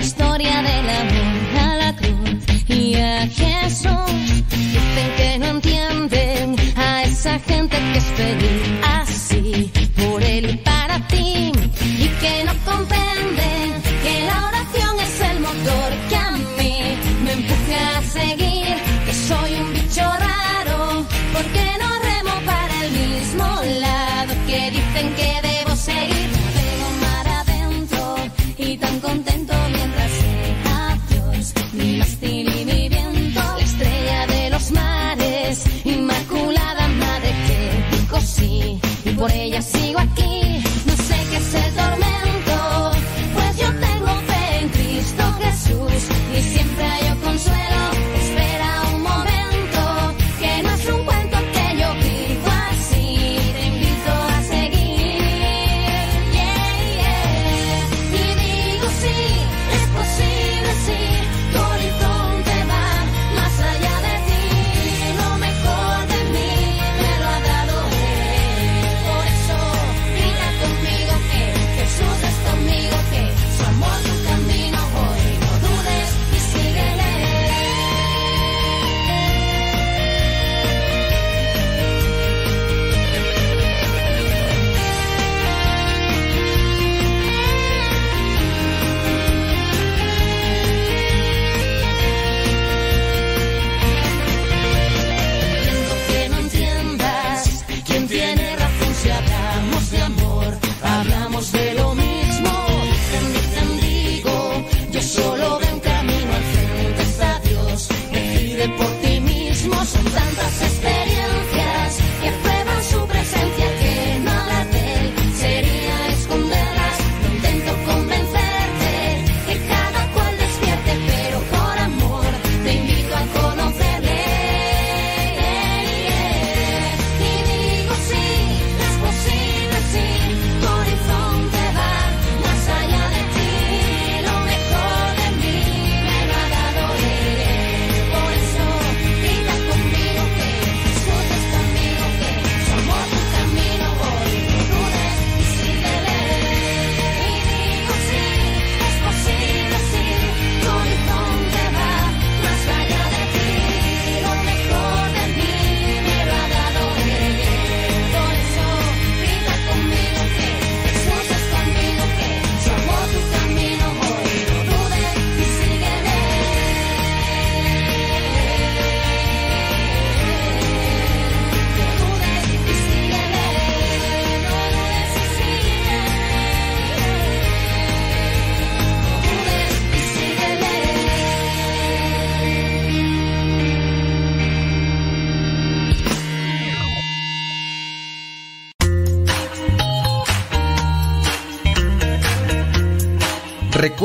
historia del amor a la cruz y a Jesús. Dicen que no entienden a esa gente que es feliz.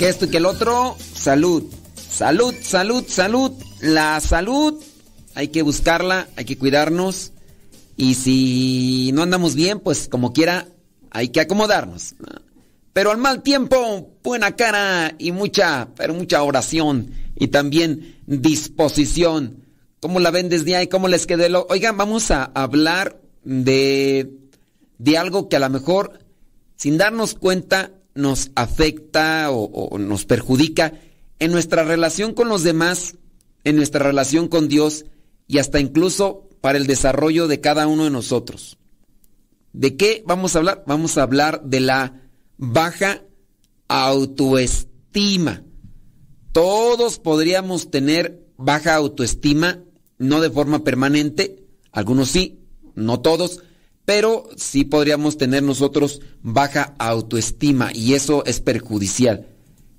que esto y que el otro, salud. Salud, salud, salud. La salud hay que buscarla, hay que cuidarnos. Y si no andamos bien, pues como quiera, hay que acomodarnos. Pero al mal tiempo, buena cara y mucha, pero mucha oración y también disposición. ¿Cómo la ven desde ahí? ¿Cómo les quedó? Lo... Oigan, vamos a hablar de, de algo que a lo mejor, sin darnos cuenta, nos afecta o, nos perjudica en nuestra relación con los demás, en nuestra relación con Dios y hasta incluso para el desarrollo de cada uno de nosotros. ¿De qué vamos a hablar? Vamos a hablar de la baja autoestima. Todos podríamos tener baja autoestima, no de forma permanente, algunos sí, no todos, pero sí podríamos tener nosotros baja autoestima y eso es perjudicial.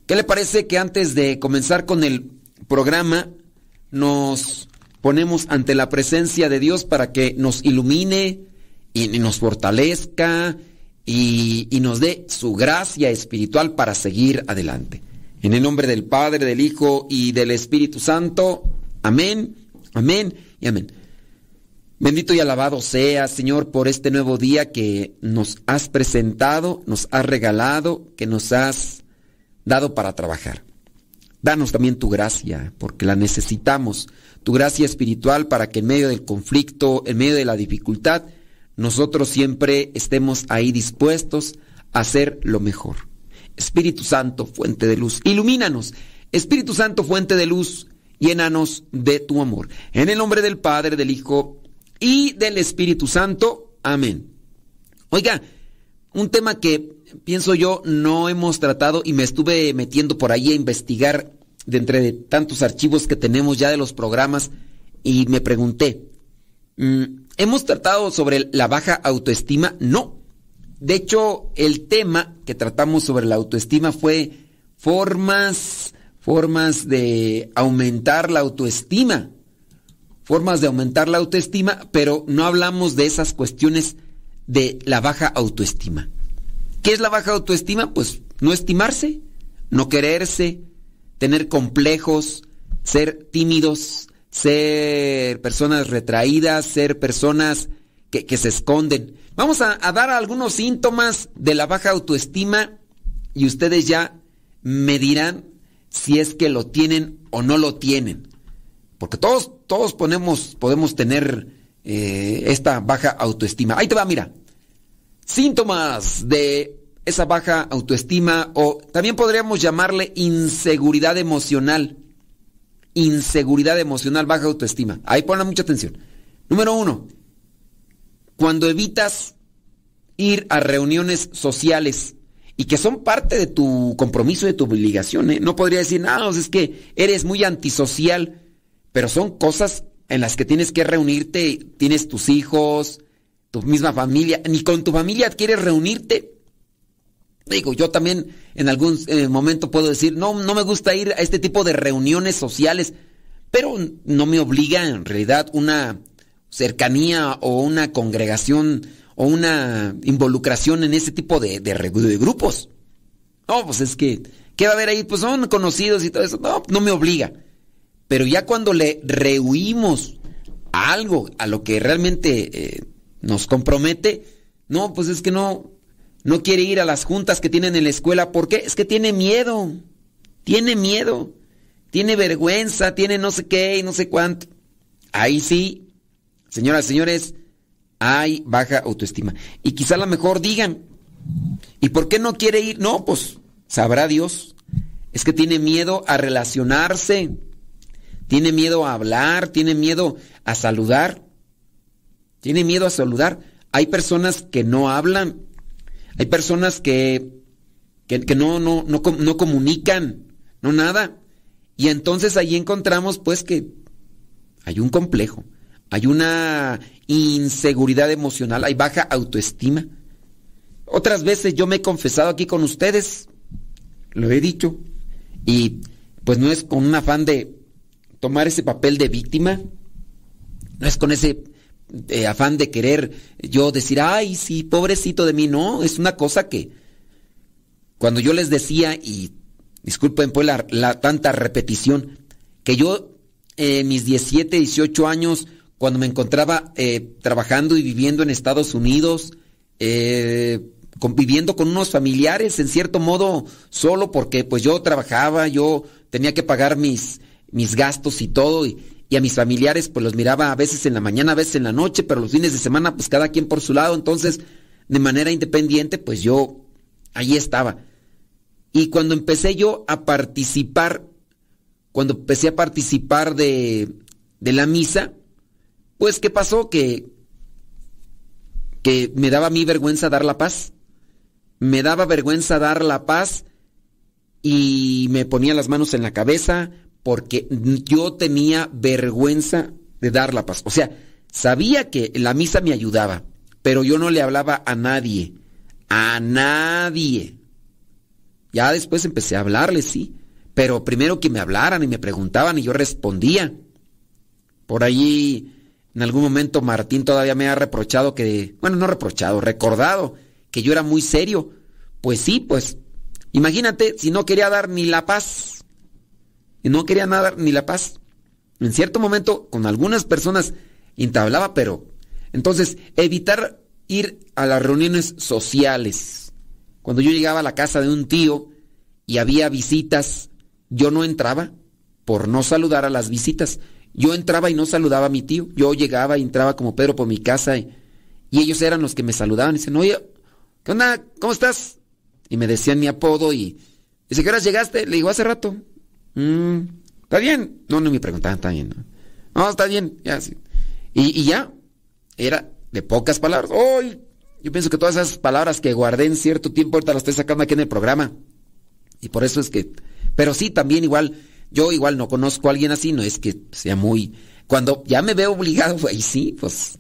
¿Qué le parece que antes de comenzar con el programa nos ponemos ante la presencia de Dios para que nos ilumine y nos fortalezca y, nos dé su gracia espiritual para seguir adelante. En el nombre del Padre, del Hijo y del Espíritu Santo. Amén, amén y amén. Bendito y alabado sea, Señor, por este nuevo día que nos has presentado, nos has regalado, que nos has dado para trabajar. Danos también tu gracia, porque la necesitamos, tu gracia espiritual para que en medio del conflicto, en medio de la dificultad, nosotros siempre estemos ahí dispuestos a hacer lo mejor. Espíritu Santo, fuente de luz, ilumínanos. Espíritu Santo, fuente de luz, llénanos de tu amor. En el nombre del Padre, del Hijo y del Espíritu Santo. Amén. Oiga, un tema que pienso yo no hemos tratado y me estuve metiendo por ahí a investigar de entre tantos archivos que tenemos ya de los programas y me pregunté, mm, ¿hemos tratado sobre la baja autoestima? No. De hecho, el tema que tratamos sobre la autoestima fue formas, formas de aumentar la autoestima. Formas de aumentar la autoestima, pero no hablamos de esas cuestiones de la baja autoestima. ¿Qué es la baja autoestima? Pues no estimarse, no quererse, tener complejos, ser tímidos, ser personas retraídas, ser personas que, se esconden. Vamos a, dar algunos síntomas de la baja autoestima y ustedes ya me dirán si es que lo tienen o no lo tienen. Porque todos, todos ponemos, podemos tener eh, esta baja autoestima. Ahí te va, mira. Síntomas de esa baja autoestima o también podríamos llamarle inseguridad emocional. Inseguridad emocional, baja autoestima. Ahí ponle mucha atención. Número uno, cuando evitas ir a reuniones sociales y que son parte de tu compromiso, de tu obligación. ¿eh? No podría decir, no, es que eres muy antisocial, pero son cosas en las que tienes que reunirte, tienes tus hijos, tu misma familia, ni con tu familia quieres reunirte. Digo, yo también en algún eh, momento puedo decir, no, no me gusta ir a este tipo de reuniones sociales, pero no me obliga en realidad una cercanía o una congregación o una involucración en ese tipo de, de, de grupos. No, pues es que, ¿qué va a haber ahí? Pues son conocidos y todo eso. No, no me obliga. Pero ya cuando le rehuimos algo a lo que realmente eh, nos compromete, no, pues es que no, no quiere ir a las juntas que tienen en la escuela. ¿Por qué? Es que tiene miedo. Tiene miedo. Tiene vergüenza, tiene no sé qué y no sé cuánto. Ahí sí, señoras y señores, hay baja autoestima. Y quizá a lo mejor digan, ¿y por qué no quiere ir? No, pues sabrá Dios. Es que tiene miedo a relacionarse. Tiene miedo a hablar, tiene miedo a saludar. Tiene miedo a saludar. Hay personas que no hablan. Hay personas que, que, no, no, no, no comunican, no nada. Y entonces ahí encontramos pues que hay un complejo, hay una inseguridad emocional, hay baja autoestima. Otras veces yo me he confesado aquí con ustedes, lo he dicho, y pues no es con un afán de tomar ese papel de víctima, no es con ese eh, afán de querer yo decir, ay, sí, pobrecito de mí. No, es una cosa que cuando yo les decía, y disculpen pues la, tanta repetición, que yo en mis 17, 18 años, cuando me encontraba eh, trabajando y viviendo en Estados Unidos, eh, conviviendo con unos familiares, en cierto modo, solo porque pues yo trabajaba, yo tenía que pagar mis, mis gastos y todo, y, a mis familiares pues los miraba a veces en la mañana, a veces en la noche, pero los fines de semana pues cada quien por su lado, entonces de manera independiente pues yo ahí estaba. Y cuando empecé yo a participar, cuando empecé a participar de, de la misa, pues ¿qué pasó? Que, que me daba a mí vergüenza dar la paz. Me daba vergüenza dar la paz y me ponía las manos en la cabeza porque yo tenía vergüenza de dar la paz. O sea, sabía que la misa me ayudaba, pero yo no le hablaba a nadie. A nadie. Ya después empecé a hablarle, sí. Pero primero que me hablaran y me preguntaban y yo respondía. Por allí, en algún momento, Martín todavía me ha reprochado que, bueno, no reprochado, recordado que yo era muy serio. Pues sí, pues, imagínate si no quería dar ni la paz. Y no quería nada ni la paz. En cierto momento, con algunas personas entablaba, pero entonces evitar ir a las reuniones sociales. Cuando yo llegaba a la casa de un tío y había visitas, yo no entraba por no saludar a las visitas. Yo entraba y no saludaba a mi tío. Yo llegaba y entraba como Pedro por mi casa y, ellos eran los que me saludaban. Y dicen, oye, ¿qué onda? ¿Cómo estás? Y me decían mi apodo y dice, ¿qué horas llegaste? Le digo, hace rato. Mm, ¿Está bien? No, no me preguntaban, está bien. No, está bien, ya sí. Y, y ya, era de pocas palabras. Hoy, yo pienso que todas esas palabras que guardé en cierto tiempo, ahorita las estoy sacando aquí en el programa. Y por eso es que, pero sí, también igual, yo igual no conozco a alguien así, no es que sea muy, cuando ya me veo obligado, y sí, pues,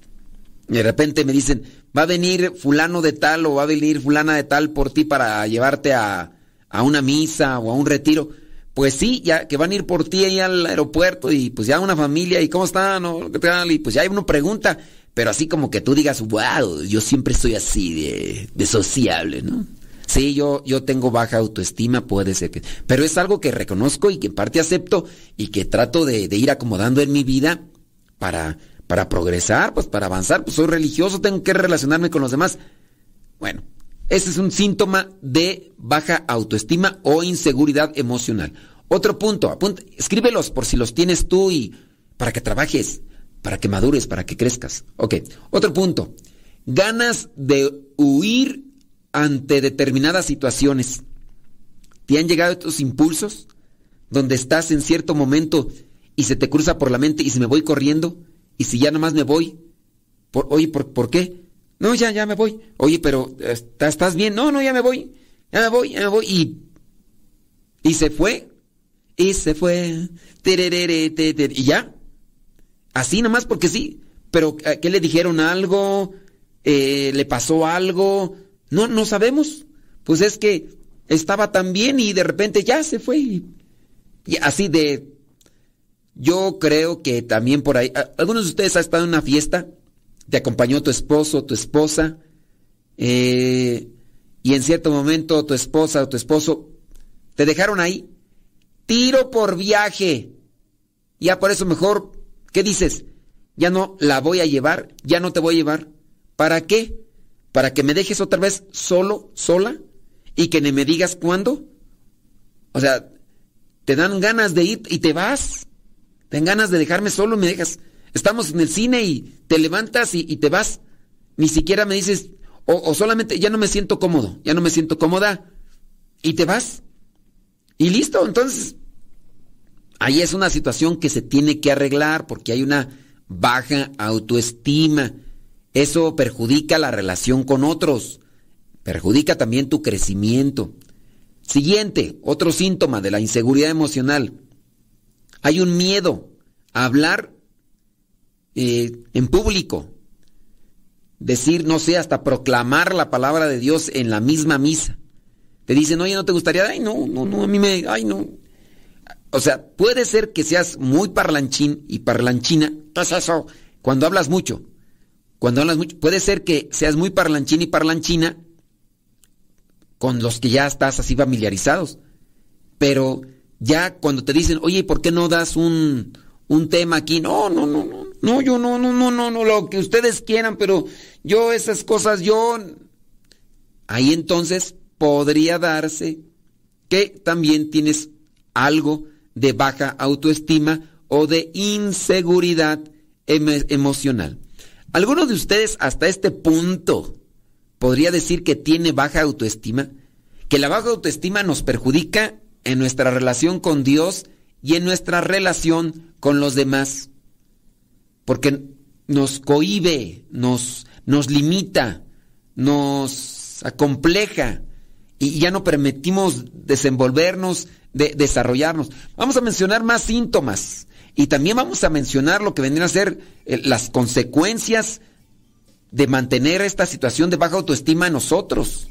de repente me dicen, va a venir fulano de tal o va a venir fulana de tal por ti para llevarte a, a una misa o a un retiro. Pues sí, ya que van a ir por ti ahí al aeropuerto y pues ya una familia y cómo están o qué tal y pues ya uno pregunta, pero así como que tú digas, wow, yo siempre soy así de, de sociable, ¿no? Sí, yo, yo tengo baja autoestima, puede ser que... Pero es algo que reconozco y que en parte acepto y que trato de, ir acomodando en mi vida para, para progresar, pues para avanzar. Pues soy religioso, tengo que relacionarme con los demás. Bueno, ese es un síntoma de baja autoestima o inseguridad emocional. Otro punto, escríbelos por si los tienes tú y para que trabajes, para que madures, para que crezcas. Ok, otro punto, ganas de huir ante determinadas situaciones. ¿Te han llegado estos impulsos donde estás en cierto momento y se te cruza por la mente y si me voy corriendo y si ya nomás me voy? Por, oye, ¿por, ¿por qué? No, ya, ya me voy. Oye, pero ¿estás bien? No, no, ya me voy. Ya me voy, ya me voy. Y, y se fue. Y se fue. Y ya. Así nomás porque sí. Pero ¿qué le dijeron algo? Eh, ¿Le pasó algo? No, no sabemos. Pues es que estaba tan bien y de repente ya se fue. Y, así de... Yo creo que también por ahí... ¿Algunos de ustedes han estado en una fiesta? ¿Te acompañó tu esposo, tu esposa? Eh, y en cierto momento tu esposa o tu esposo te dejaron ahí. Tiro por viaje. Ya por eso mejor, ¿qué dices? Ya no la voy a llevar, ya no te voy a llevar. ¿Para qué? para que me dejes otra vez solo, sola, y que ni me digas cuándo. O sea, te dan ganas de ir y te vas. Te dan ganas de dejarme solo y me dejas. Estamos en el cine y te levantas y, te vas. Ni siquiera me dices, o, o, solamente ya no me siento cómodo, ya no me siento cómoda, y te vas. Y listo, entonces, ahí es una situación que se tiene que arreglar porque hay una baja autoestima. Eso perjudica la relación con otros, perjudica también tu crecimiento. Siguiente, otro síntoma de la inseguridad emocional. Hay un miedo a hablar eh, en público. Decir, no sé, hasta proclamar la palabra de Dios en la misma misa. Te dicen, oye, ¿no te gustaría? Ay, no, no, no, a mí me... Ay, no. O sea, puede ser que seas muy parlanchín y parlanchina. ¿Qué es eso? Cuando hablas mucho. Cuando hablas mucho, puede ser que seas muy parlanchín y parlanchina con los que ya estás así familiarizados. Pero ya cuando te dicen, oye, ¿por qué no das un, un tema aquí? No, no, no, no, no, yo no, no, no, no, no, lo que ustedes quieran, pero yo esas cosas, yo... ahí entonces podría darse que también tienes algo de baja autoestima o de inseguridad emocional. ¿Alguno de ustedes hasta este punto podría decir que tiene baja autoestima? Que la baja autoestima nos perjudica en nuestra relación con Dios y en nuestra relación con los demás. Porque nos cohibe, nos, nos limita, nos acompleja y ya no permitimos desenvolvernos, de, desarrollarnos. Vamos a mencionar más síntomas y también vamos a mencionar lo que vendrían a ser eh, las consecuencias de mantener esta situación de baja autoestima en nosotros.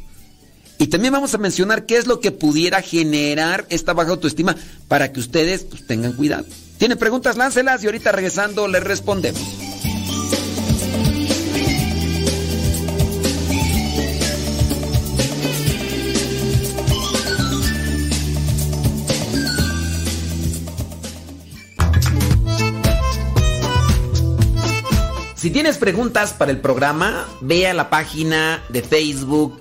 Y también vamos a mencionar qué es lo que pudiera generar esta baja autoestima para que ustedes pues, tengan cuidado. ¿Tienen preguntas? Láncelas y ahorita regresando les respondemos. Si tienes preguntas para el programa, ve a la página de Facebook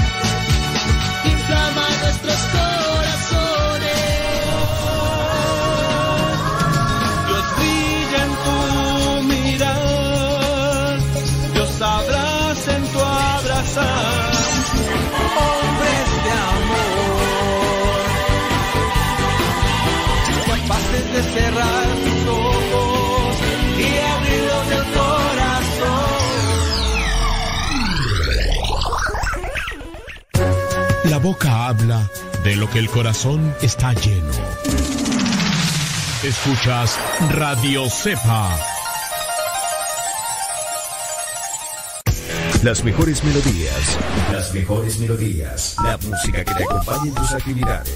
cerrar tus ojos y abrirlos el corazón. La boca habla de lo que el corazón está lleno. Escuchas Radio Cepa. Las mejores melodías. Las mejores melodías. La música que te acompañe en tus actividades.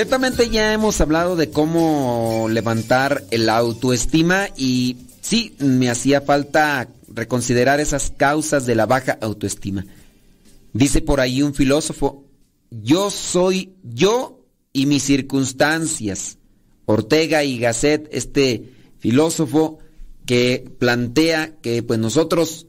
Ciertamente ya hemos hablado de cómo levantar el autoestima y sí, me hacía falta reconsiderar esas causas de la baja autoestima. Dice por ahí un filósofo, yo soy yo y mis circunstancias. Ortega y Gasset, este filósofo que plantea que pues nosotros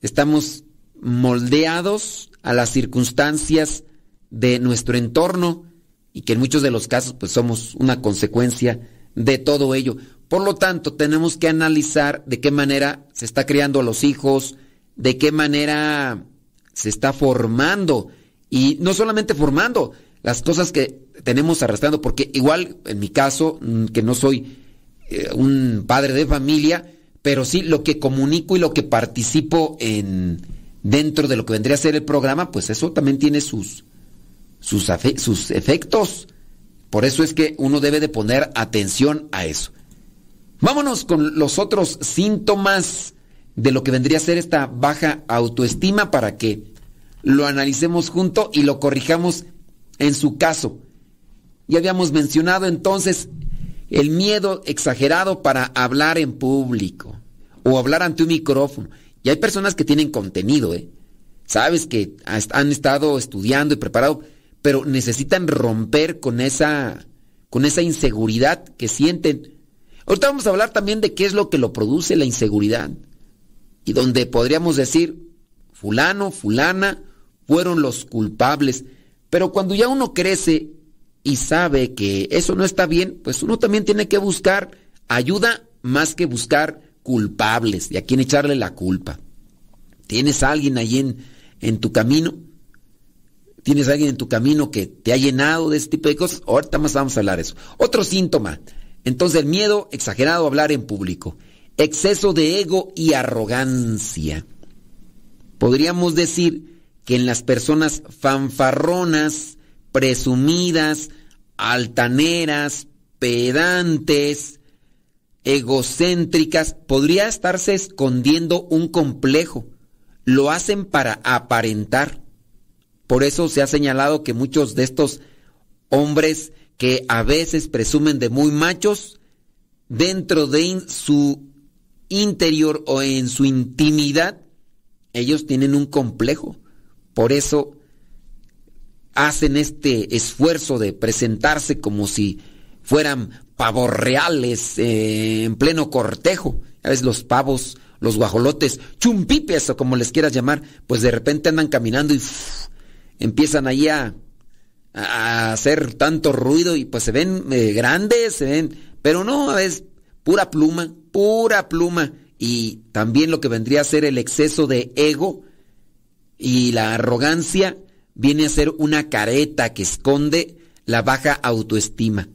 estamos moldeados a las circunstancias de nuestro entorno y que en muchos de los casos pues somos una consecuencia de todo ello. Por lo tanto, tenemos que analizar de qué manera se está criando a los hijos, de qué manera se está formando y no solamente formando las cosas que tenemos arrastrando, porque igual en mi caso, mm, que no soy eh, un padre de familia, pero sí lo que comunico y lo que participo en dentro de lo que vendría a ser el programa, pues eso también tiene sus sus, sus efectos Por eso es que uno debe de poner atención a eso. Vámonos con los otros síntomas de lo que vendría a ser esta baja autoestima para que lo analicemos junto y lo corrijamos en su caso. Ya habíamos mencionado entonces el miedo exagerado para hablar en público o hablar ante un micrófono. Y hay personas que tienen contenido, ¿eh? Sabes que han estado estudiando y preparado, pero necesitan romper con esa, con esa inseguridad que sienten. Ahorita vamos a hablar también de qué es lo que lo produce la inseguridad. Y donde podríamos decir, fulano, fulana, fueron los culpables. Pero cuando ya uno crece y sabe que eso no está bien, pues uno también tiene que buscar ayuda más que buscar culpables y a quién echarle la culpa. ¿Tienes a alguien ahí en, en tu camino? ¿Tienes a alguien en tu camino que te ha llenado de este tipo de cosas? Ahorita más vamos a hablar de eso. Otro síntoma. Entonces el miedo exagerado a hablar en público. Exceso de ego y arrogancia. Podríamos decir que en las personas fanfarronas, presumidas, altaneras, pedantes, egocéntricas, podría estarse escondiendo un complejo. Lo hacen para aparentar. Por eso se ha señalado que muchos de estos hombres que a veces presumen de muy machos, dentro de su interior o en su intimidad, ellos tienen un complejo. Por eso hacen este esfuerzo de presentarse como si fueran pavos reales eh, en pleno cortejo. A veces los pavos, los guajolotes, chumpipes o como les quieras llamar, pues de repente andan caminando y empiezan ahí a, hacer tanto ruido y pues se ven eh, grandes, se ven, pero no, es pura pluma, pura pluma. Y también lo que vendría a ser el exceso de ego y la arrogancia viene a ser una careta que esconde la baja autoestima.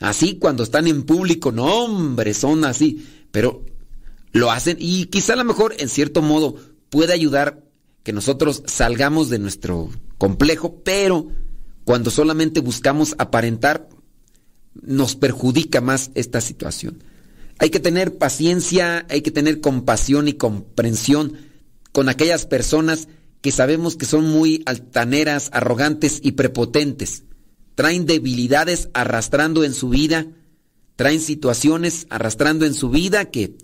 Así cuando están en público, no hombre, son así, pero lo hacen y quizá a lo mejor en cierto modo puede ayudar que nosotros salgamos de nuestro complejo, pero cuando solamente buscamos aparentar, nos perjudica más esta situación. Hay que tener paciencia, hay que tener compasión y comprensión con aquellas personas que sabemos que son muy altaneras, arrogantes y prepotentes traen debilidades arrastrando en su vida, traen situaciones arrastrando en su vida que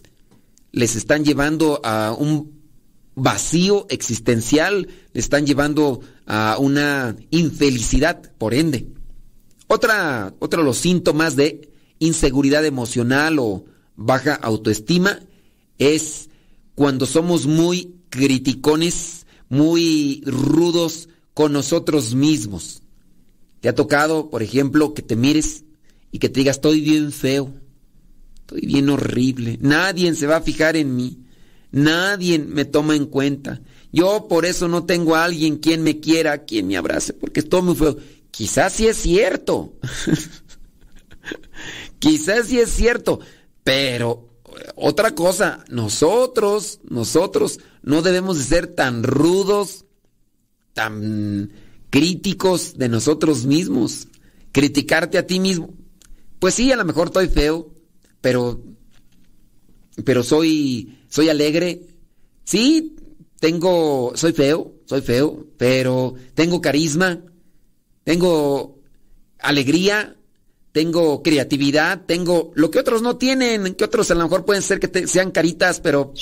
les están llevando a un vacío existencial, le están llevando a una infelicidad, por ende. Otra, otro de los síntomas de inseguridad emocional o baja autoestima es cuando somos muy criticones, muy rudos con nosotros mismos. ¿Te ha tocado, por ejemplo, que te mires y que te digas, estoy bien feo, estoy bien horrible, nadie se va a fijar en mí, nadie me toma en cuenta, yo por eso no tengo a alguien quien me quiera, quien me abrace, porque estoy muy feo. Quizás sí es cierto, quizás sí es cierto, pero otra cosa, nosotros, nosotros no debemos de ser tan rudos, tan críticos de nosotros mismos, criticarte a ti mismo. Pues sí, a lo mejor estoy feo, pero pero soy soy alegre. Sí, tengo soy feo, soy feo, pero tengo carisma, tengo alegría, tengo creatividad, tengo lo que otros no tienen, que otros a lo mejor pueden ser que sean caritas, pero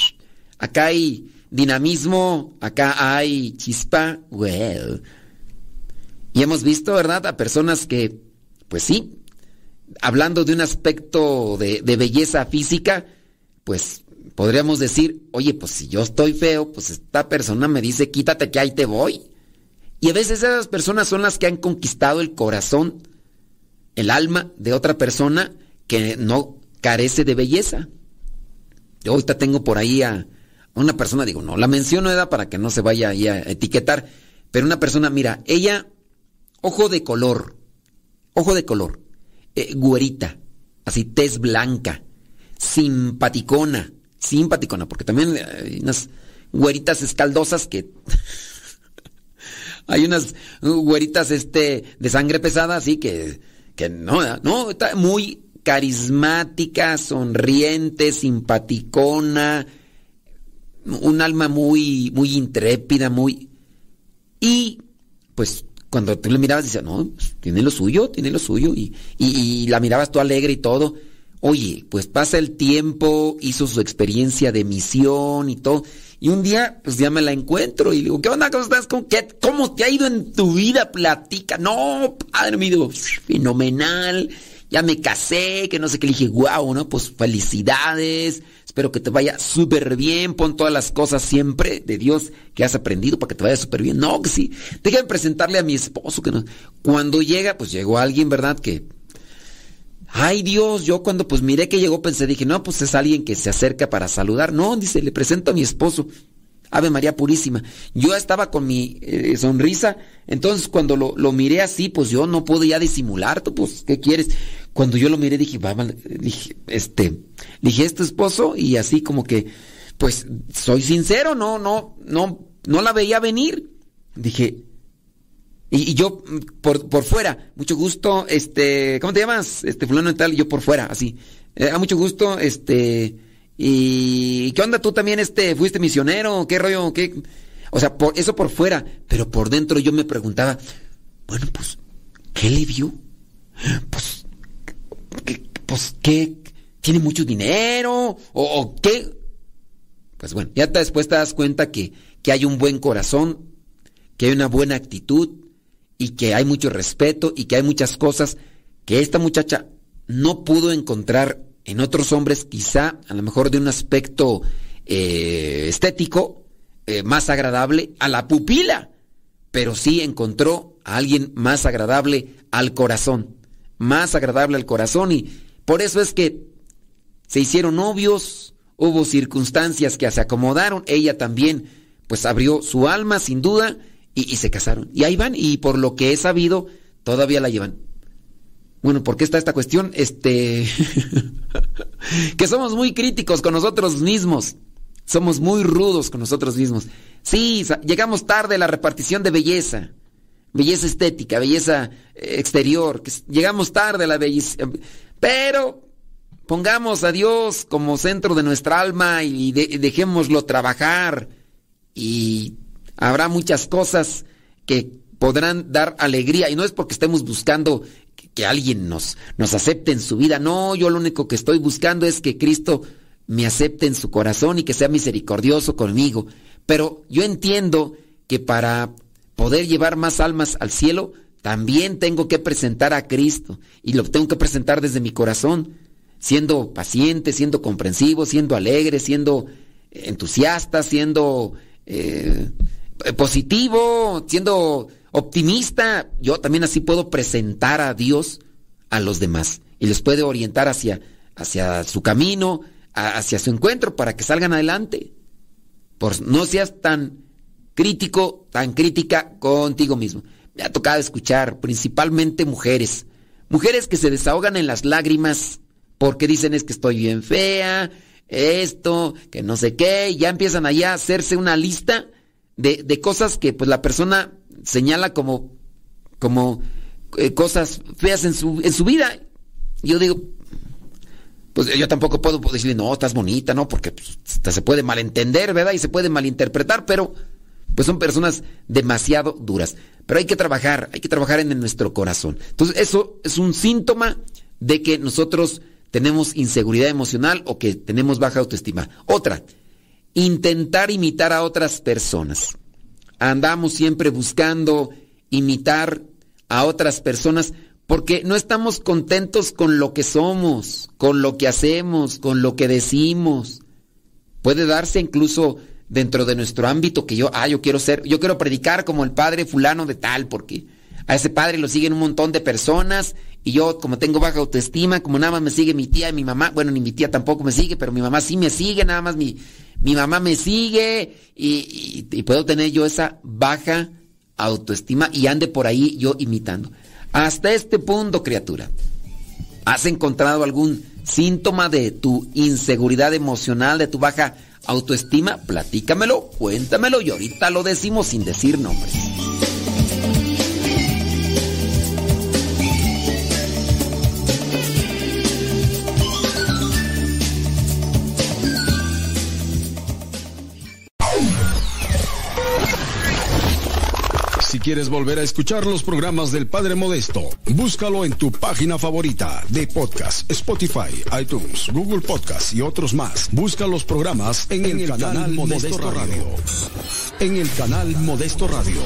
acá hay dinamismo, acá hay chispa, well, y hemos visto, ¿verdad?, a personas que, pues sí, hablando de un aspecto de, belleza física, pues podríamos decir, oye, pues si yo estoy feo, pues esta persona me dice, quítate que ahí te voy. Y a veces esas personas son las que han conquistado el corazón, el alma de otra persona que no carece de belleza. Yo ahorita tengo por ahí a una persona, digo, no la menciono, ¿verdad? Para que no se vaya ahí a etiquetar, pero una persona, mira, ella ojo de color, ojo de color, eh, güerita, así tez blanca, simpaticona, simpaticona, porque también hay unas güeritas escaldosas que... hay unas güeritas este, de sangre pesada, así que, que no, no, está muy carismática, sonriente, simpaticona, un alma muy, muy intrépida, muy... Y pues cuando tú le mirabas, dices, no, pues, tiene lo suyo, tiene lo suyo, y, y, la mirabas tú alegre y todo. Oye, pues pasa el tiempo, hizo su experiencia de misión y todo, y un día, pues ya me la encuentro y le digo, ¿qué onda? ¿Cómo estás? ¿Cómo, qué, ¿Cómo te ha ido en tu vida? Platica. No, padre mío, fenomenal ya me casé, que no sé qué, le dije, wow, ¿no? Pues felicidades, espero que te vaya súper bien, pon todas las cosas siempre de Dios que has aprendido para que te vaya súper bien. No, que sí, déjame presentarle a mi esposo, que no. Cuando llega, pues llegó alguien, ¿verdad? Que, ay Dios, yo cuando pues miré que llegó pensé, dije, no, pues es alguien que se acerca para saludar. No, dice, le presento a mi esposo. Ave María Purísima. Yo estaba con mi eh, sonrisa, entonces cuando lo, lo, miré así, pues yo no podía disimular, pues, ¿qué quieres? Cuando yo lo miré dije, vamos, dije, este, dije, ¿es tu esposo? Y así como que, pues, soy sincero, no, no, no, no la veía venir. Dije, y, yo por, por, fuera, mucho gusto, este, ¿cómo te llamas? Este, fulano y tal, yo por fuera, así. Eh, a mucho gusto, este, y ¿qué onda tú también, este, fuiste misionero? ¿Qué rollo? ¿Qué? O sea, por, eso por fuera, pero por dentro yo me preguntaba, bueno, pues, ¿qué le vio? Pues, pues, ¿qué? ¿Tiene mucho dinero? ¿O, qué? Pues bueno, ya después te das cuenta que, que hay un buen corazón, que hay una buena actitud y que hay mucho respeto y que hay muchas cosas que esta muchacha no pudo encontrar en otros hombres, quizá a lo mejor de un aspecto eh, estético eh, más agradable a la pupila, pero sí encontró a alguien más agradable al corazón más agradable al corazón. Y por eso es que se hicieron novios, hubo circunstancias que se acomodaron, ella también pues abrió su alma sin duda y, se casaron. Y ahí van y por lo que he sabido todavía la llevan. Bueno, ¿por qué está esta cuestión? Este que somos muy críticos con nosotros mismos. Somos muy rudos con nosotros mismos. Sí, llegamos tarde a la repartición de belleza belleza estética, belleza eh, exterior, llegamos tarde a la belleza, pero pongamos a Dios como centro de nuestra alma y dejémoslo trabajar y habrá muchas cosas que podrán dar alegría y no es porque estemos buscando que, alguien nos, nos acepte en su vida, no, yo lo único que estoy buscando es que Cristo me acepte en su corazón y que sea misericordioso conmigo, pero yo entiendo que para poder llevar más almas al cielo, también tengo que presentar a Cristo y lo tengo que presentar desde mi corazón, siendo paciente, siendo comprensivo, siendo alegre, siendo entusiasta, siendo eh, positivo, siendo optimista. Yo también así puedo presentar a Dios a los demás y les puedo orientar hacia, hacia su camino, hacia su encuentro para que salgan adelante. Por no seas tan crítico, tan crítica contigo mismo. Me ha tocado escuchar principalmente mujeres, mujeres que se desahogan en las lágrimas porque dicen es que estoy bien fea, esto, que no sé qué, y ya empiezan allá a hacerse una lista de, de cosas que pues la persona señala como, como eh, cosas feas en su, en su vida. Yo digo, pues yo tampoco puedo decirle, no, estás bonita, ¿no? Porque pues, se puede malentender, ¿verdad? Y se puede malinterpretar, pero pues son personas demasiado duras. Pero hay que trabajar, hay que trabajar en nuestro corazón. Entonces, eso es un síntoma de que nosotros tenemos inseguridad emocional o que tenemos baja autoestima. Otra, intentar imitar a otras personas. Andamos siempre buscando imitar a otras personas porque no estamos contentos con lo que somos, con lo que hacemos, con lo que decimos. Puede darse incluso dentro de nuestro ámbito que yo, ah, yo quiero ser, yo quiero predicar como el padre fulano de tal, porque a ese padre lo siguen un montón de personas y yo como tengo baja autoestima, como nada más me sigue mi tía y mi mamá, bueno, ni mi tía tampoco me sigue, pero mi mamá sí me sigue, nada más mi, mi mamá me sigue y, y puedo tener yo esa baja autoestima y ande por ahí yo imitando. Hasta este punto, criatura, ¿has encontrado algún síntoma de tu inseguridad emocional, de tu baja autoestima, platícamelo, cuéntamelo y ahorita lo decimos sin decir nombres. Quieres volver a escuchar los programas del Padre Modesto, búscalo en tu página favorita de podcast, Spotify, iTunes, Google Podcast y otros más. Busca los programas en, el, canal, Modesto, Radio. En el canal Modesto Radio.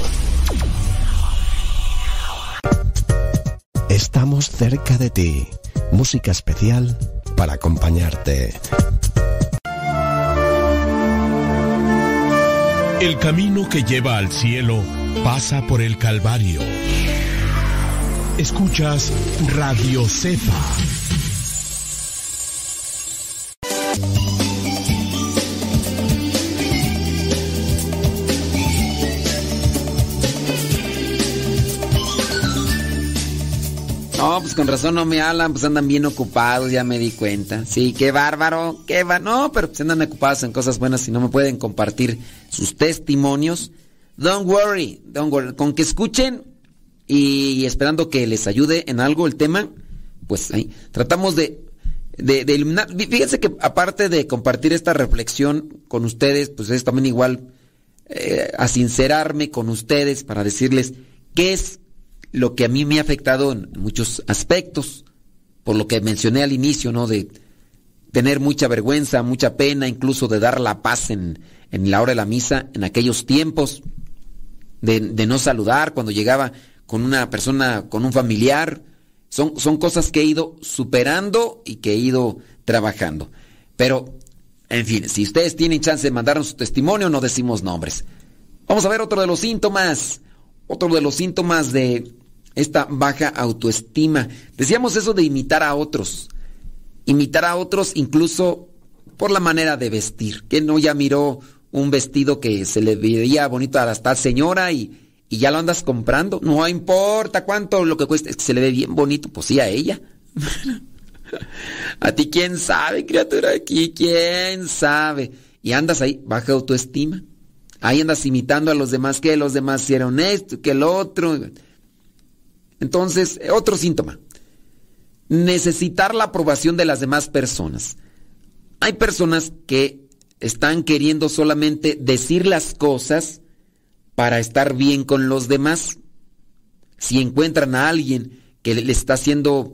Estamos cerca de ti. Música especial para acompañarte. El camino que lleva al cielo pasa por el Calvario. Escuchas Radio Cepa. No, pues con razón no me hablan, pues andan bien ocupados, ya me di cuenta. Sí, qué bárbaro, qué va. No, pero pues andan ocupados en cosas buenas y no me pueden compartir sus testimonios. Don't worry, don't worry. Con que escuchen y esperando que les ayude en algo el tema, pues ahí tratamos de, de, de iluminar. Fíjense que aparte de compartir esta reflexión con ustedes, pues es también igual eh, a sincerarme con ustedes para decirles qué es lo que a mí me ha afectado en muchos aspectos, por lo que mencioné al inicio, ¿no? De tener mucha vergüenza, mucha pena, incluso de dar la paz en, en la hora de la misa, en aquellos tiempos, de, no saludar cuando llegaba con una persona, con un familiar. Son, son cosas que he ido superando y que he ido trabajando. Pero, en fin, si ustedes tienen chance de mandarnos su testimonio, no decimos nombres. Vamos a ver otro de los síntomas. Otro de los síntomas de esta baja autoestima. Decíamos eso de imitar a otros. Imitar a otros incluso por la manera de vestir. Que no ya miró un vestido que se le veía bonito a esta señora y, y ya lo andas comprando. No importa cuánto lo que cueste, es que se le ve bien bonito. Pues sí, a ella. a ti quién sabe, criatura, aquí quién sabe. Y andas ahí, baja autoestima. Ahí andas imitando a los demás, que los demás hicieron esto, que el otro. Entonces, otro síntoma. Necesitar la aprobación de las demás personas. Hay personas que están queriendo solamente decir las cosas para estar bien con los demás. Si encuentran a alguien que le está haciendo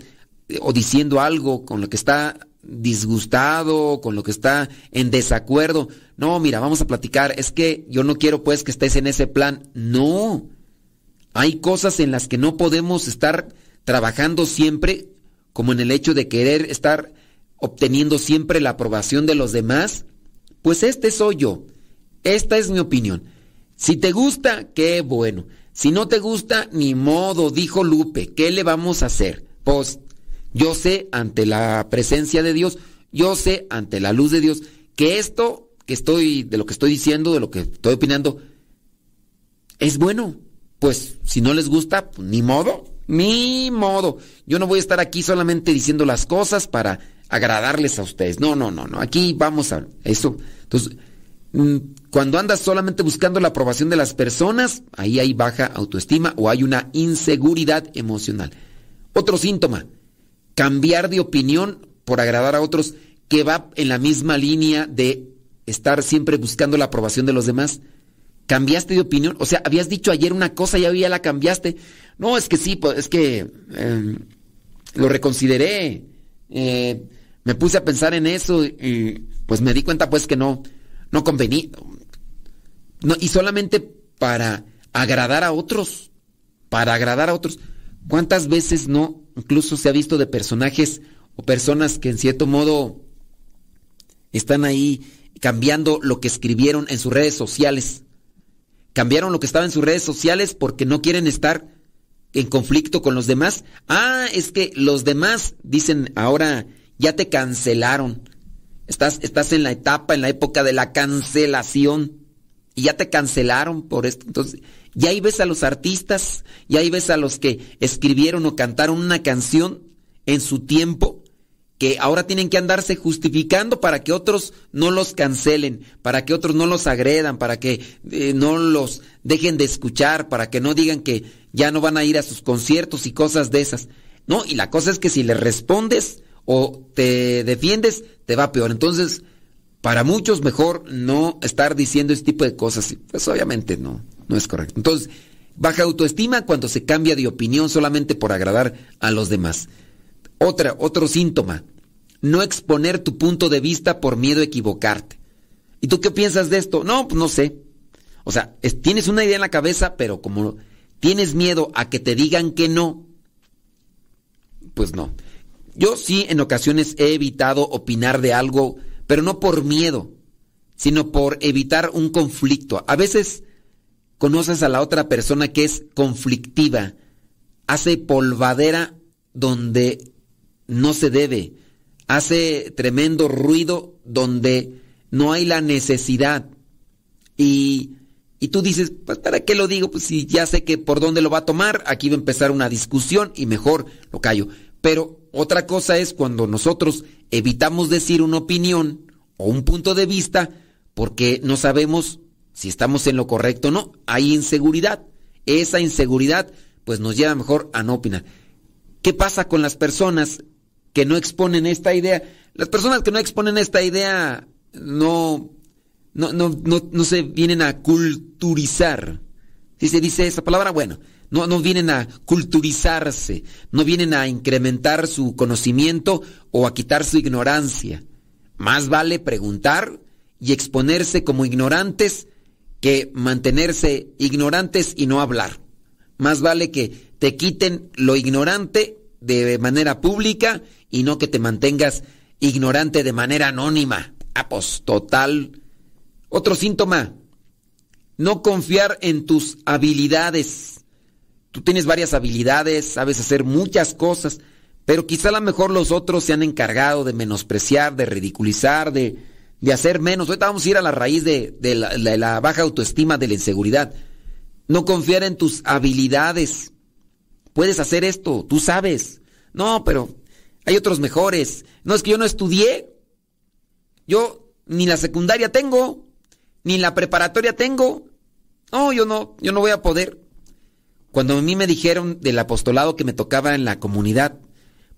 o diciendo algo con lo que está disgustado, con lo que está en desacuerdo, no, mira, vamos a platicar, es que yo no quiero pues que estés en ese plan. No, hay cosas en las que no podemos estar trabajando siempre, como en el hecho de querer estar obteniendo siempre la aprobación de los demás. Pues este soy yo. Esta es mi opinión. Si te gusta, qué bueno. Si no te gusta, ni modo, dijo Lupe. ¿Qué le vamos a hacer? Pues yo sé ante la presencia de Dios, yo sé ante la luz de Dios, que esto que estoy, de lo que estoy diciendo, de lo que estoy opinando, es bueno pues si no les gusta, pues, ni modo, ni modo. Yo no voy a estar aquí solamente diciendo las cosas para agradarles a ustedes. No, no, no, no. Aquí vamos a eso. Entonces, mm, cuando andas solamente buscando la aprobación de las personas, ahí hay baja autoestima o hay una inseguridad emocional. Otro síntoma, cambiar de opinión por agradar a otros que va en la misma línea de estar siempre buscando la aprobación de los demás. ¿Cambiaste de opinión? O sea, habías dicho ayer una cosa y ya la cambiaste. No, es que sí, pues, es que eh, lo reconsideré. Eh, me puse a pensar en eso y pues me di cuenta pues que no, no convení. No, y solamente para agradar a otros, para agradar a otros. ¿Cuántas veces no incluso se ha visto de personajes o personas que en cierto modo están ahí cambiando lo que escribieron en sus redes sociales? cambiaron lo que estaba en sus redes sociales porque no quieren estar en conflicto con los demás. Ah, es que los demás dicen ahora ya te cancelaron. Estás, estás en la etapa, en la época de la cancelación. Y ya te cancelaron por esto. Entonces, ya ahí ves a los artistas, ya ahí ves a los que escribieron o cantaron una canción en su tiempo que ahora tienen que andarse justificando para que otros no los cancelen, para que otros no los agredan, para que eh, no los dejen de escuchar, para que no digan que ya no van a ir a sus conciertos y cosas de esas. No, y la cosa es que si le respondes o te defiendes, te va peor. Entonces, para muchos mejor no estar diciendo este tipo de cosas. Pues obviamente no, no es correcto. Entonces, Baja autoestima cuando se cambia de opinión solamente por agradar a los demás. Otra, otro síntoma, no exponer tu punto de vista por miedo a equivocarte. ¿Y tú qué piensas de esto? No, pues no sé. O sea, tienes una idea en la cabeza, pero como tienes miedo a que te digan que no, pues no. Yo sí en ocasiones he evitado opinar de algo, pero no por miedo, sino por evitar un conflicto. A veces conoces a la otra persona que es conflictiva, hace polvadera donde no se debe, hace tremendo ruido donde no hay la necesidad. Y, y tú dices, pues ¿para qué lo digo? Pues si ya sé que por dónde lo va a tomar, aquí va a empezar una discusión y mejor lo callo. Pero otra cosa es cuando nosotros evitamos decir una opinión o un punto de vista porque no sabemos si estamos en lo correcto o no. Hay inseguridad. Esa inseguridad pues nos lleva mejor a no opinar. ¿Qué pasa con las personas que no exponen esta idea? Las personas que no exponen esta idea no, no, no, no, se vienen a culturizar. Si se dice esa palabra, bueno, no, no vienen a culturizarse, no vienen a incrementar su conocimiento o a quitar su ignorancia. Más vale preguntar y exponerse como ignorantes que mantenerse ignorantes y no hablar. Más vale que te quiten lo ignorante de manera pública y no que te mantengas ignorante de manera anónima. Ah, pues total. Otro síntoma, no confiar en tus habilidades. Tú tienes varias habilidades, sabes hacer muchas cosas, pero quizá a lo mejor los otros se han encargado de menospreciar, de ridiculizar, de, de hacer menos. Ahorita vamos a ir a la raíz de, la, de la baja autoestima, de la inseguridad. No confiar en tus habilidades. Puedes hacer esto, tú sabes. No, pero hay otros mejores. No es que yo no estudié. Yo ni la secundaria tengo, ni la preparatoria tengo. No, yo no, yo no voy a poder. Cuando a mí me dijeron del apostolado que me tocaba en la comunidad,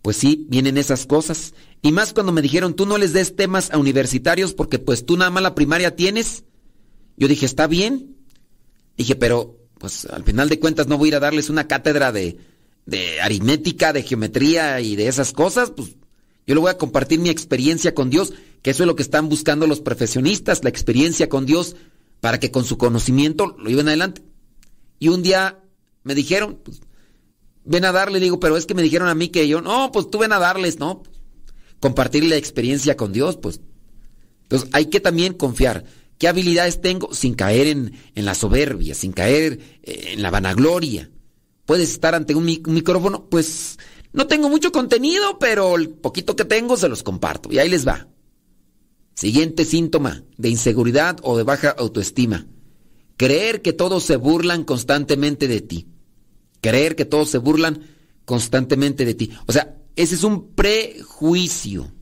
pues sí, vienen esas cosas. Y más cuando me dijeron, tú no les des temas a universitarios porque pues tú nada más la primaria tienes. Yo dije, está bien. Dije, pero pues al final de cuentas no voy a ir a darles una cátedra de, de aritmética, de geometría y de esas cosas. Pues yo le voy a compartir mi experiencia con Dios, que eso es lo que están buscando los profesionistas, la experiencia con Dios, para que con su conocimiento lo lleven adelante. Y un día me dijeron, pues, ven a darle, digo, pero es que me dijeron a mí que yo, no, pues tú ven a darles, ¿no? Compartir la experiencia con Dios, pues. Entonces hay que también confiar. ¿Qué habilidades tengo? Sin caer en, en la soberbia, sin caer eh, en la vanagloria. Puedes estar ante un micrófono, pues no tengo mucho contenido, pero el poquito que tengo se los comparto. Y ahí les va. Siguiente síntoma de inseguridad o de baja autoestima. Creer que todos se burlan constantemente de ti. Creer que todos se burlan constantemente de ti. O sea, ese es un prejuicio.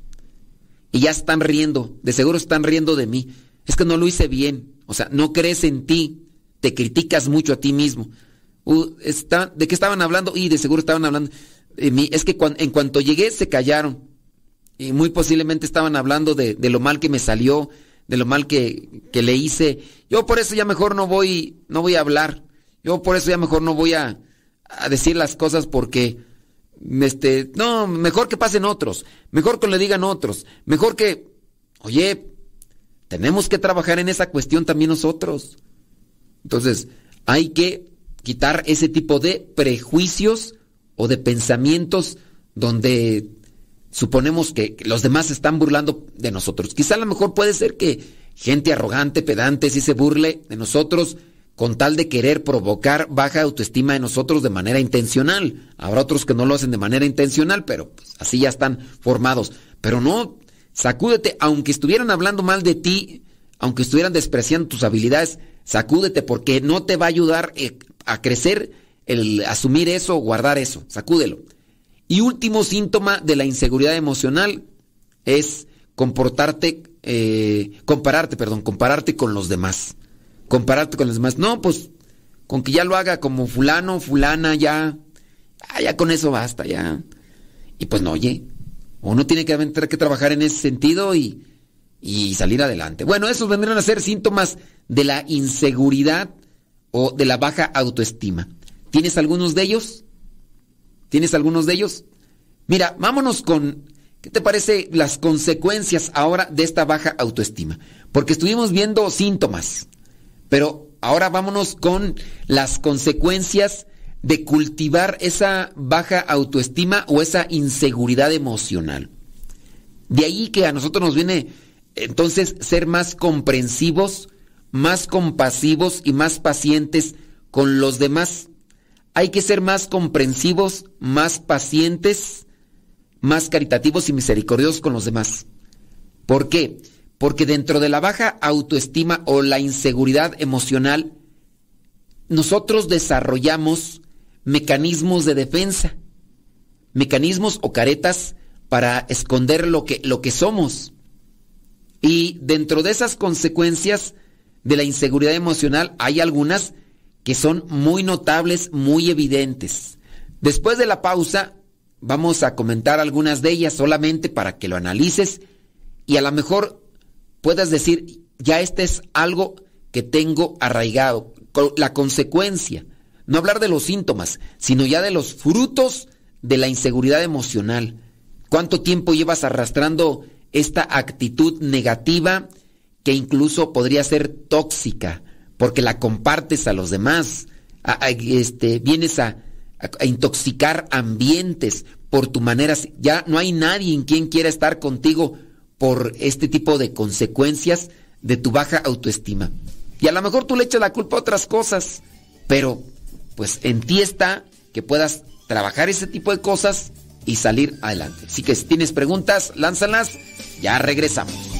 Y ya están riendo. De seguro están riendo de mí. Es que no lo hice bien. O sea, no crees en ti. Te criticas mucho a ti mismo. Uh, ¿De qué estaban hablando? Y de seguro estaban hablando es que en cuanto llegué se callaron. Y muy posiblemente estaban hablando de, lo mal que me salió, de lo mal que, le hice. Yo por eso ya mejor no voy, no voy a hablar. Yo por eso ya mejor no voy a, decir las cosas porque, este, no, mejor que pasen otros, mejor que le digan otros, mejor que, oye, tenemos que trabajar en esa cuestión también nosotros. Entonces, hay que quitar ese tipo de prejuicios o de pensamientos donde suponemos que los demás están burlando de nosotros. Quizá a lo mejor puede ser que gente arrogante, pedante, sí se burle de nosotros con tal de querer provocar baja autoestima de nosotros de manera intencional. Habrá otros que no lo hacen de manera intencional, pero pues, así ya están formados. Pero no, sacúdete, aunque estuvieran hablando mal de ti, aunque estuvieran despreciando tus habilidades, sacúdete porque no te va a ayudar eh, a crecer el asumir eso, guardar eso, sacúdelo. Y último síntoma de la inseguridad emocional es comportarte, eh, compararte, perdón, compararte con los demás. Compararte con los demás. No, pues con que ya lo haga como fulano, fulana, ya, ah, ya con eso basta, ya. Y pues no, oye, uno tiene que tener que trabajar en ese sentido y, y salir adelante. Bueno, esos vendrán a ser síntomas de la inseguridad o de la baja autoestima. ¿Tienes algunos de ellos? ¿Tienes algunos de ellos? Mira, vámonos con, ¿qué te parece las consecuencias ahora de esta baja autoestima? Porque estuvimos viendo síntomas, pero ahora vámonos con las consecuencias de cultivar esa baja autoestima o esa inseguridad emocional. De ahí que a nosotros nos viene entonces ser más comprensivos, más compasivos y más pacientes con los demás. Hay que ser más comprensivos, más pacientes, más caritativos y misericordiosos con los demás. ¿Por qué? Porque dentro de la baja autoestima o la inseguridad emocional, nosotros desarrollamos mecanismos de defensa, mecanismos o caretas para esconder lo que, lo que somos. Y dentro de esas consecuencias de la inseguridad emocional hay algunas que son muy notables, muy evidentes. Después de la pausa vamos a comentar algunas de ellas solamente para que lo analices y a lo mejor puedas decir, ya este es algo que tengo arraigado, la consecuencia. No hablar de los síntomas, sino ya de los frutos de la inseguridad emocional. ¿Cuánto tiempo llevas arrastrando esta actitud negativa que incluso podría ser tóxica porque la compartes a los demás? este, vienes a, a intoxicar ambientes por tu manera. Ya no hay nadie en quien quiera estar contigo por este tipo de consecuencias de tu baja autoestima. Y a lo mejor tú le echas la culpa a otras cosas, pero pues en ti está que puedas trabajar ese tipo de cosas y salir adelante. Así que si tienes preguntas, lánzalas. Ya regresamos.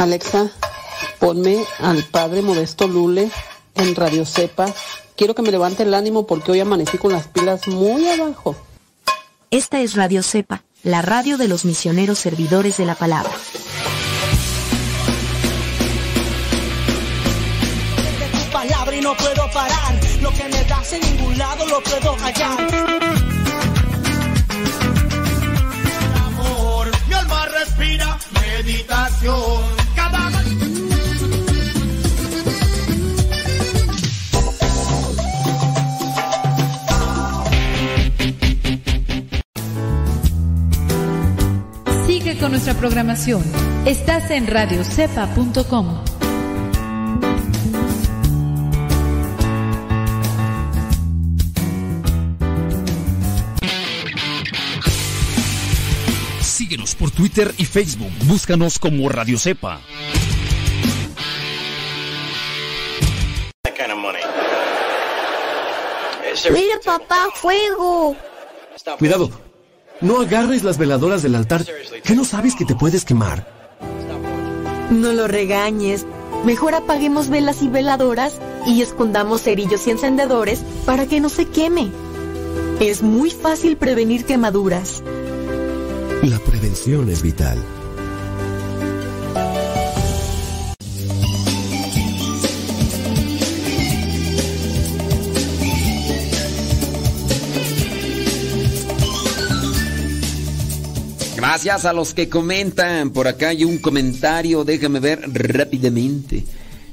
Alexa, ponme al padre Modesto Lule en Radio Cepa. Quiero que me levante el ánimo porque hoy amanecí con las pilas muy abajo. Esta es Radio Cepa, la radio de los misioneros servidores de la palabra. tu palabra y no puedo parar. Lo que me das en ningún lado lo puedo hallar. Amor, mi alma respira meditación. Con nuestra programación. Estás en radiocepa.com. Síguenos por Twitter y Facebook. Búscanos como Radio Cepa. Mira, papá, fuego. Cuidado. No agarres las veladoras del altar. ¿Qué no sabes que te puedes quemar? No lo regañes. Mejor apaguemos velas y veladoras y escondamos cerillos y encendedores para que no se queme. Es muy fácil prevenir quemaduras. La prevención es vital. Gracias a los que comentan. Por acá hay un comentario, déjame ver rápidamente.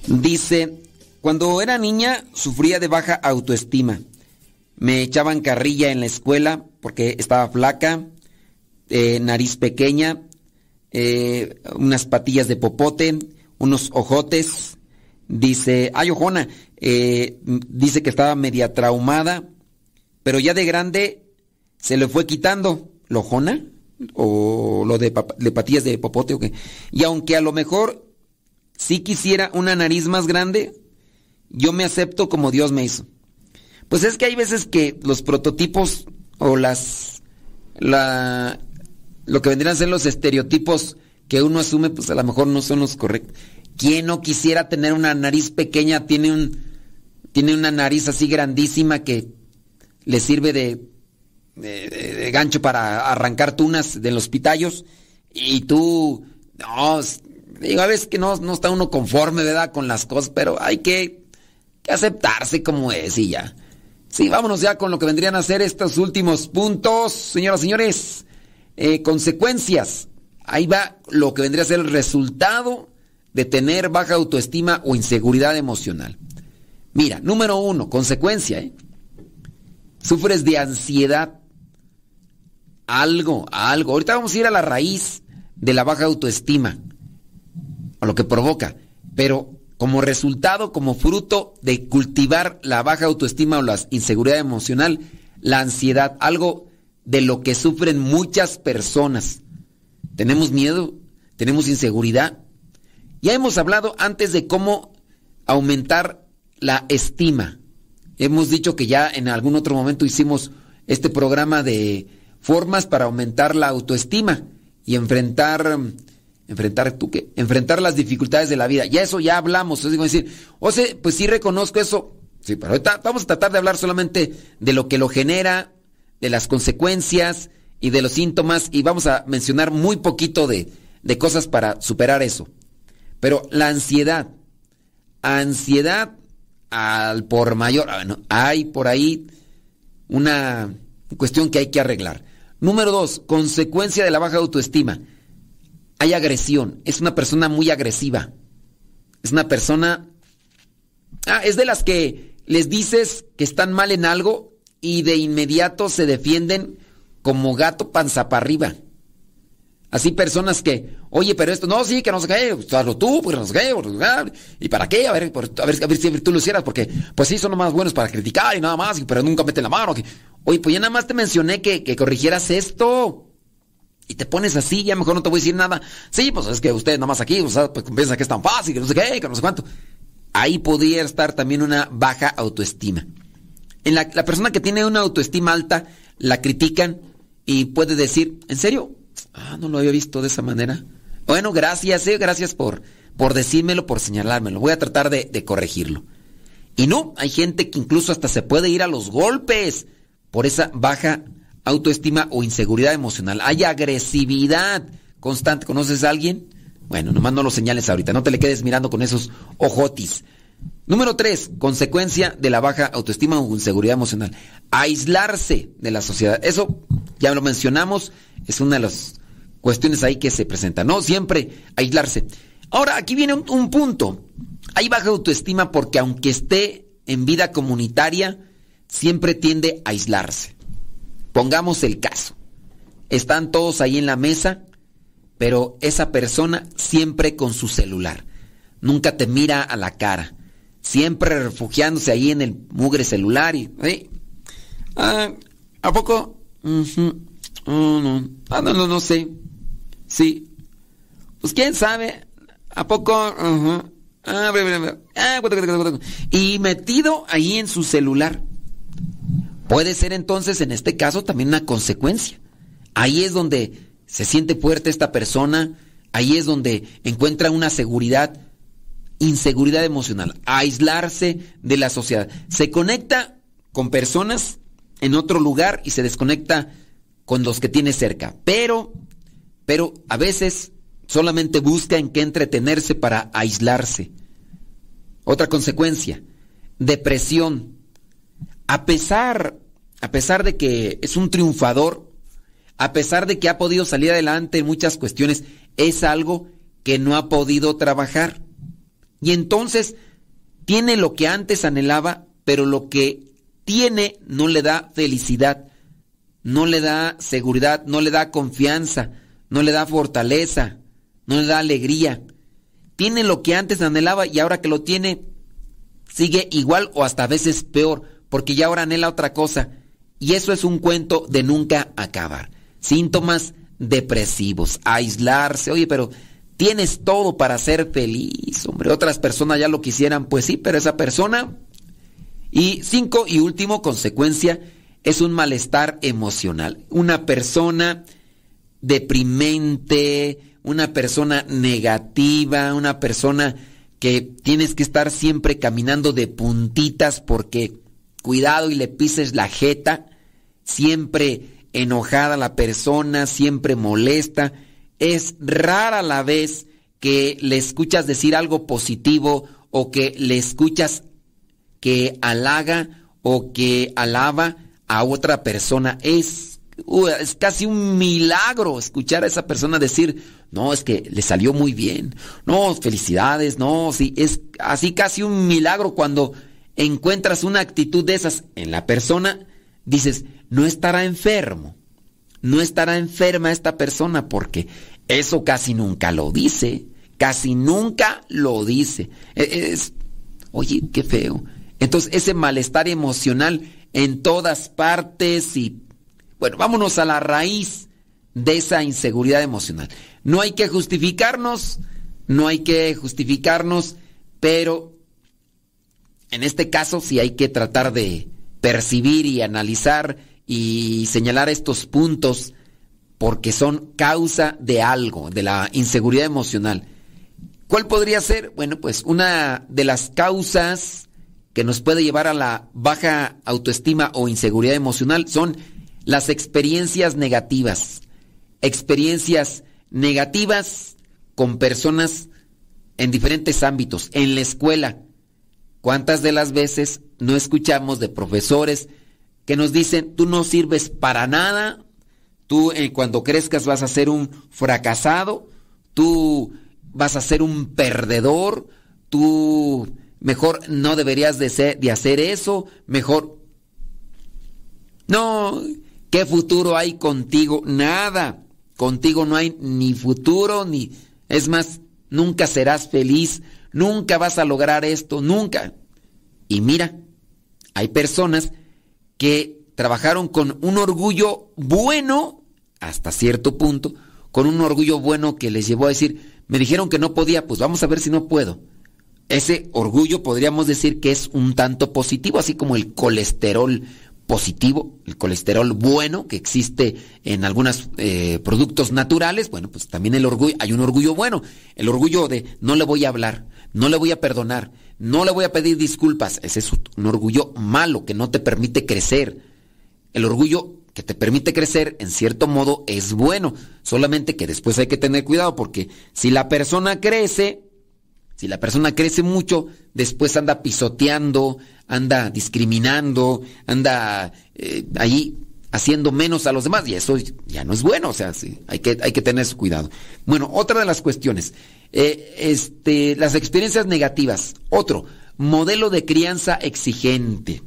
Dice, cuando era niña sufría de baja autoestima. Me echaban carrilla en la escuela porque estaba flaca, eh, nariz pequeña, eh, unas patillas de popote, unos ojotes. Dice, ay, ojona, eh, dice que estaba media traumada, pero ya de grande se le fue quitando. ¿Lojona? O lo de, de patillas de popote o qué. Y aunque a lo mejor sí quisiera una nariz más grande, yo me acepto como Dios me hizo. Pues es que hay veces que los prototipos o las la lo que vendrían a ser los estereotipos que uno asume, pues a lo mejor no son los correctos. ¿Quién no quisiera tener una nariz pequeña? Tiene un tiene una nariz así grandísima que le sirve de, de, gancho para arrancar tunas de los pitayos y tú no digo a veces que no, no está uno conforme, ¿verdad? Con las cosas, pero hay que, que aceptarse como es y ya. Sí, vámonos ya con lo que vendrían a ser estos últimos puntos, señoras y señores. Eh, consecuencias. Ahí va lo que vendría a ser el resultado de tener baja autoestima o inseguridad emocional. Mira, número uno, consecuencia. ¿eh? Sufres de ansiedad. Algo, algo. Ahorita vamos a ir a la raíz de la baja autoestima, a lo que provoca. Pero como resultado, como fruto de cultivar la baja autoestima o la inseguridad emocional, la ansiedad, algo de lo que sufren muchas personas. Tenemos miedo, tenemos inseguridad. Ya hemos hablado antes de cómo aumentar la estima. Hemos dicho que ya en algún otro momento hicimos este programa de formas para aumentar la autoestima y enfrentar enfrentar tú qué, enfrentar las dificultades de la vida. Ya eso ya hablamos, es decir, o sea, pues sí reconozco eso. Sí, pero ahorita vamos a tratar de hablar solamente de lo que lo genera, de las consecuencias y de los síntomas y vamos a mencionar muy poquito de, de cosas para superar eso. Pero la ansiedad, ansiedad al por mayor, bueno, ah, hay por ahí una cuestión que hay que arreglar. Número dos, consecuencia de la baja autoestima hay agresión. Es una persona muy agresiva. Es una persona... Ah, es de las que les dices que están mal en algo y de inmediato se defienden como gato panza para arriba. Así personas que, oye, pero esto, no, sí, que no sé qué, pues, hazlo tú, pues no sé qué, pues, ¿y para qué? A ver, a ver, a ver si tú lo hicieras, porque pues sí, son los más buenos para criticar y nada más, pero nunca meten la mano. Oye, pues ya nada más te mencioné que, que corrigieras esto y te pones así, ya mejor no te voy a decir nada. Sí, pues es que usted nada más aquí, o sea, pues piensa que es tan fácil, que no sé qué, que no sé cuánto. Ahí podría estar también una baja autoestima. En la persona que tiene una autoestima alta, la critican y puede decir, ¿en serio? Ah, no lo había visto de esa manera. Bueno, gracias, eh, gracias por, por decírmelo, por señalármelo. Voy a tratar de, de corregirlo. Y no, hay gente que incluso hasta se puede ir a los golpes por esa baja autoestima o inseguridad emocional. Hay agresividad constante. ¿Conoces a alguien? Bueno, nomás no lo señales ahorita. No te le quedes mirando con esos ojotis. Número tres, consecuencia de la baja autoestima o inseguridad emocional. Aislarse de la sociedad. Eso ya lo mencionamos. Es una de las cuestiones ahí que se presentan. No siempre aislarse. Ahora, aquí viene un, un punto. Hay baja autoestima porque aunque esté en vida comunitaria, siempre tiende a aislarse. Pongamos el caso. Están todos ahí en la mesa, pero esa persona siempre con su celular. Nunca te mira a la cara. Siempre refugiándose ahí en el mugre celular y... Ah, ¿A poco? Oh, no. Ah, no, no, no sé. Sí. Pues quién sabe. ¿A poco? Y metido ahí en su celular. Puede ser entonces en este caso también una consecuencia. Ahí es donde se siente fuerte esta persona, ahí es donde encuentra una seguridad, inseguridad emocional, aislarse de la sociedad. Se conecta con personas en otro lugar y se desconecta con los que tiene cerca. Pero, pero a veces solamente busca en qué entretenerse para aislarse. Otra consecuencia, depresión a pesar, a pesar de que es un triunfador, a pesar de que ha podido salir adelante en muchas cuestiones, es algo que no ha podido trabajar. Y entonces tiene lo que antes anhelaba, pero lo que tiene no le da felicidad, no le da seguridad, no le da confianza, no le da fortaleza, no le da alegría. Tiene lo que antes anhelaba y ahora que lo tiene, sigue igual o hasta a veces peor porque ya ahora anhela otra cosa. Y eso es un cuento de nunca acabar. Síntomas depresivos, aislarse. Oye, pero tienes todo para ser feliz, hombre. Otras personas ya lo quisieran, pues sí, pero esa persona. Y cinco y último consecuencia es un malestar emocional. Una persona deprimente, una persona negativa, una persona que tienes que estar siempre caminando de puntitas porque cuidado y le pises la jeta, siempre enojada la persona, siempre molesta. Es rara la vez que le escuchas decir algo positivo o que le escuchas que halaga o que alaba a otra persona. Es, es casi un milagro escuchar a esa persona decir, no, es que le salió muy bien. No, felicidades, no, sí, es así casi un milagro cuando encuentras una actitud de esas en la persona, dices, no estará enfermo. No estará enferma esta persona porque eso casi nunca lo dice. Casi nunca lo dice. E, es, oye, qué feo. Entonces, ese malestar emocional en todas partes y, bueno, vámonos a la raíz de esa inseguridad emocional. No hay que justificarnos, no hay que justificarnos, pero en este caso sí hay que tratar de percibir y analizar y señalar estos puntos porque son causa de algo, de la inseguridad emocional. ¿Cuál podría ser? Bueno, pues una de las causas que nos puede llevar a la baja autoestima o inseguridad emocional son las experiencias negativas. Experiencias negativas con personas en diferentes ámbitos, en la escuela. ¿Cuántas de las veces no escuchamos de profesores que nos dicen, tú no sirves para nada, tú eh, cuando crezcas vas a ser un fracasado, tú vas a ser un perdedor, tú mejor no deberías de, ser, de hacer eso, mejor... No, ¿qué futuro hay contigo? Nada. Contigo no hay ni futuro, ni... Es más, nunca serás feliz, nunca vas a lograr esto, nunca. Y mira, hay personas que trabajaron con un orgullo bueno, hasta cierto punto, con un orgullo bueno que les llevó a decir, me dijeron que no podía, pues vamos a ver si no puedo. Ese orgullo podríamos decir que es un tanto positivo, así como el colesterol positivo, el colesterol bueno que existe en algunos eh, productos naturales, bueno, pues también el orgullo, hay un orgullo bueno, el orgullo de no le voy a hablar, no le voy a perdonar, no le voy a pedir disculpas, ese es un orgullo malo que no te permite crecer. El orgullo que te permite crecer, en cierto modo, es bueno, solamente que después hay que tener cuidado porque si la persona crece, si la persona crece mucho, después anda pisoteando, anda discriminando, anda eh, ahí haciendo menos a los demás. Y eso ya no es bueno, o sea, hay, que, hay que tener cuidado. Bueno, otra de las cuestiones, eh, este, las experiencias negativas. Otro, modelo de crianza exigente.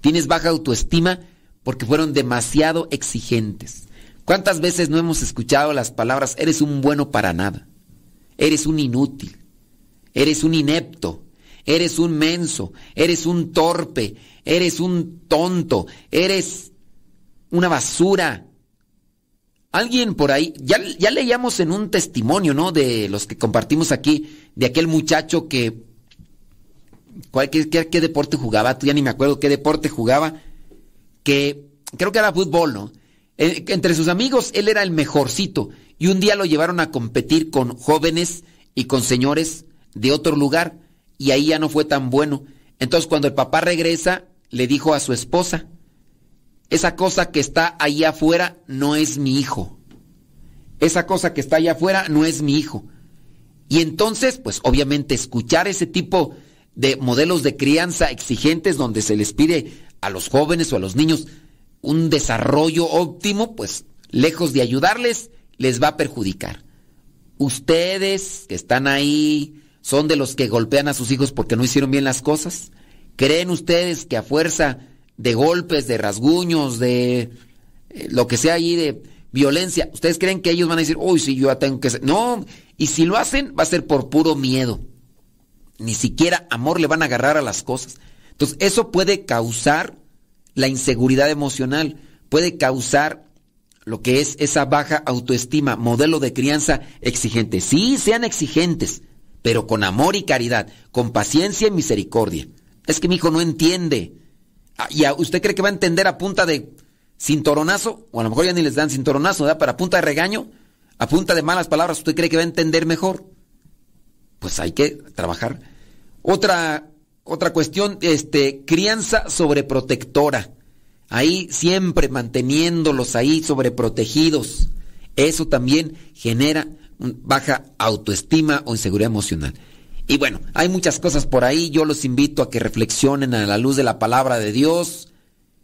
Tienes baja autoestima porque fueron demasiado exigentes. ¿Cuántas veces no hemos escuchado las palabras, eres un bueno para nada? Eres un inútil. Eres un inepto eres un menso, eres un torpe, eres un tonto, eres una basura. Alguien por ahí, ya, ya leíamos en un testimonio, ¿no? De los que compartimos aquí, de aquel muchacho que, ¿cuál, qué, qué, deporte jugaba? Tú ya ni me acuerdo qué deporte jugaba, que creo que era fútbol, ¿no? Entre sus amigos él era el mejorcito y un día lo llevaron a competir con jóvenes y con señores de otro lugar y ahí ya no fue tan bueno. Entonces cuando el papá regresa, le dijo a su esposa, esa cosa que está ahí afuera no es mi hijo. Esa cosa que está allá afuera no es mi hijo. Y entonces, pues obviamente escuchar ese tipo de modelos de crianza exigentes donde se les pide a los jóvenes o a los niños un desarrollo óptimo, pues lejos de ayudarles, les va a perjudicar. Ustedes que están ahí son de los que golpean a sus hijos porque no hicieron bien las cosas? ¿Creen ustedes que a fuerza de golpes, de rasguños, de eh, lo que sea ahí, de violencia, ustedes creen que ellos van a decir, uy, sí, yo ya tengo que ser... No, y si lo hacen, va a ser por puro miedo. Ni siquiera amor le van a agarrar a las cosas. Entonces, eso puede causar la inseguridad emocional, puede causar lo que es esa baja autoestima, modelo de crianza exigente. Sí, sean exigentes, pero con amor y caridad, con paciencia y misericordia. Es que mi hijo no entiende. Ah, ¿Y usted cree que va a entender a punta de cintoronazo? O a lo mejor ya ni les dan cintoronazo, ¿verdad? Para punta de regaño, a punta de malas palabras, ¿usted cree que va a entender mejor? Pues hay que trabajar. Otra, otra cuestión, este, crianza sobreprotectora. Ahí siempre manteniéndolos ahí sobreprotegidos. Eso también genera baja autoestima o inseguridad emocional. Y bueno, hay muchas cosas por ahí. Yo los invito a que reflexionen a la luz de la palabra de Dios.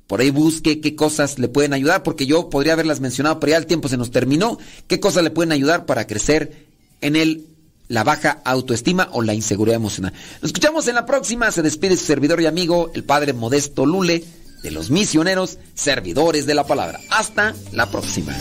Por ahí busque qué cosas le pueden ayudar, porque yo podría haberlas mencionado, pero ya el tiempo se nos terminó. ¿Qué cosas le pueden ayudar para crecer en el, la baja autoestima o la inseguridad emocional? Nos escuchamos en la próxima. Se despide su servidor y amigo, el padre Modesto Lule, de los misioneros servidores de la palabra. Hasta la próxima.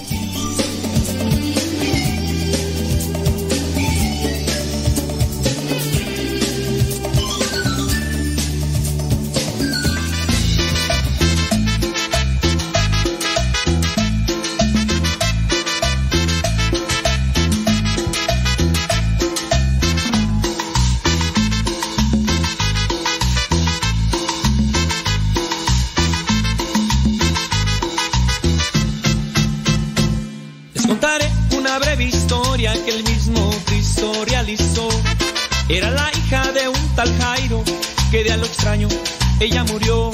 Ella murió.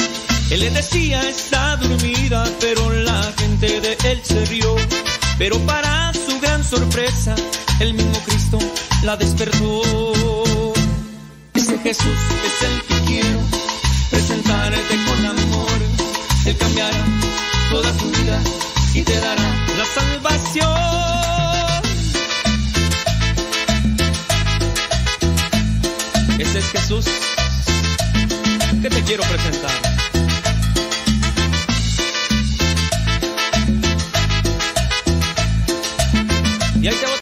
Él le decía está dormida, pero la gente de él se rió. Pero para su gran sorpresa, el mismo Cristo la despertó. Ese Jesús es el que quiero presentarte con amor. Él cambiará toda tu vida y te dará la salvación. Ese es Jesús que te quiero presentar. Y ahí te